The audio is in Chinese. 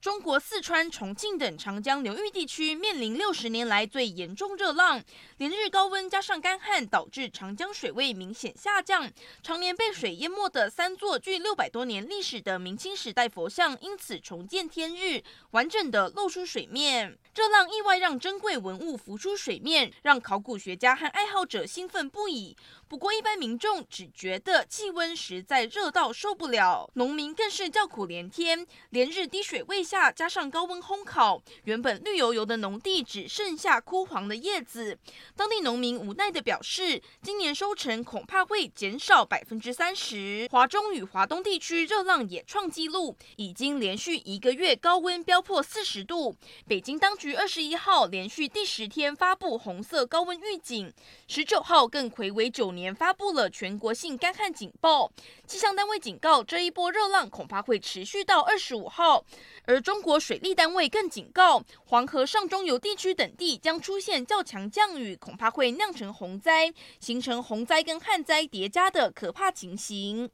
中国四川、重庆等长江流域地区面临六十年来最严重热浪，连日高温加上干旱，导致长江水位明显下降。常年被水淹没的三座距六百多年历史的明清时代佛像，因此重见天日，完整的露出水面。热浪意外让珍贵文物浮出水面，让考古学家和爱好者兴奋不已。不过，一般民众只觉得气温实在热到受不了，农民更是叫苦连天，连日滴水未 下，加上高温烘烤，原本绿油油的农地只剩下枯黄的叶子。当地农民无奈地表示，今年收成恐怕会减少百分之三十。华中与华东地区热浪也创纪录，已经连续一个月高温飙破四十度。北京当局二十一号连续第十天发布红色高温预警，十九号更睽违九年。发布了全国性干旱警报，气象单位警告，这一波热浪恐怕会持续到二十五号。而中国水利单位更警告，黄河上中游地区等地将出现较强降雨，恐怕会酿成洪灾，形成洪灾跟旱灾叠加的可怕情形。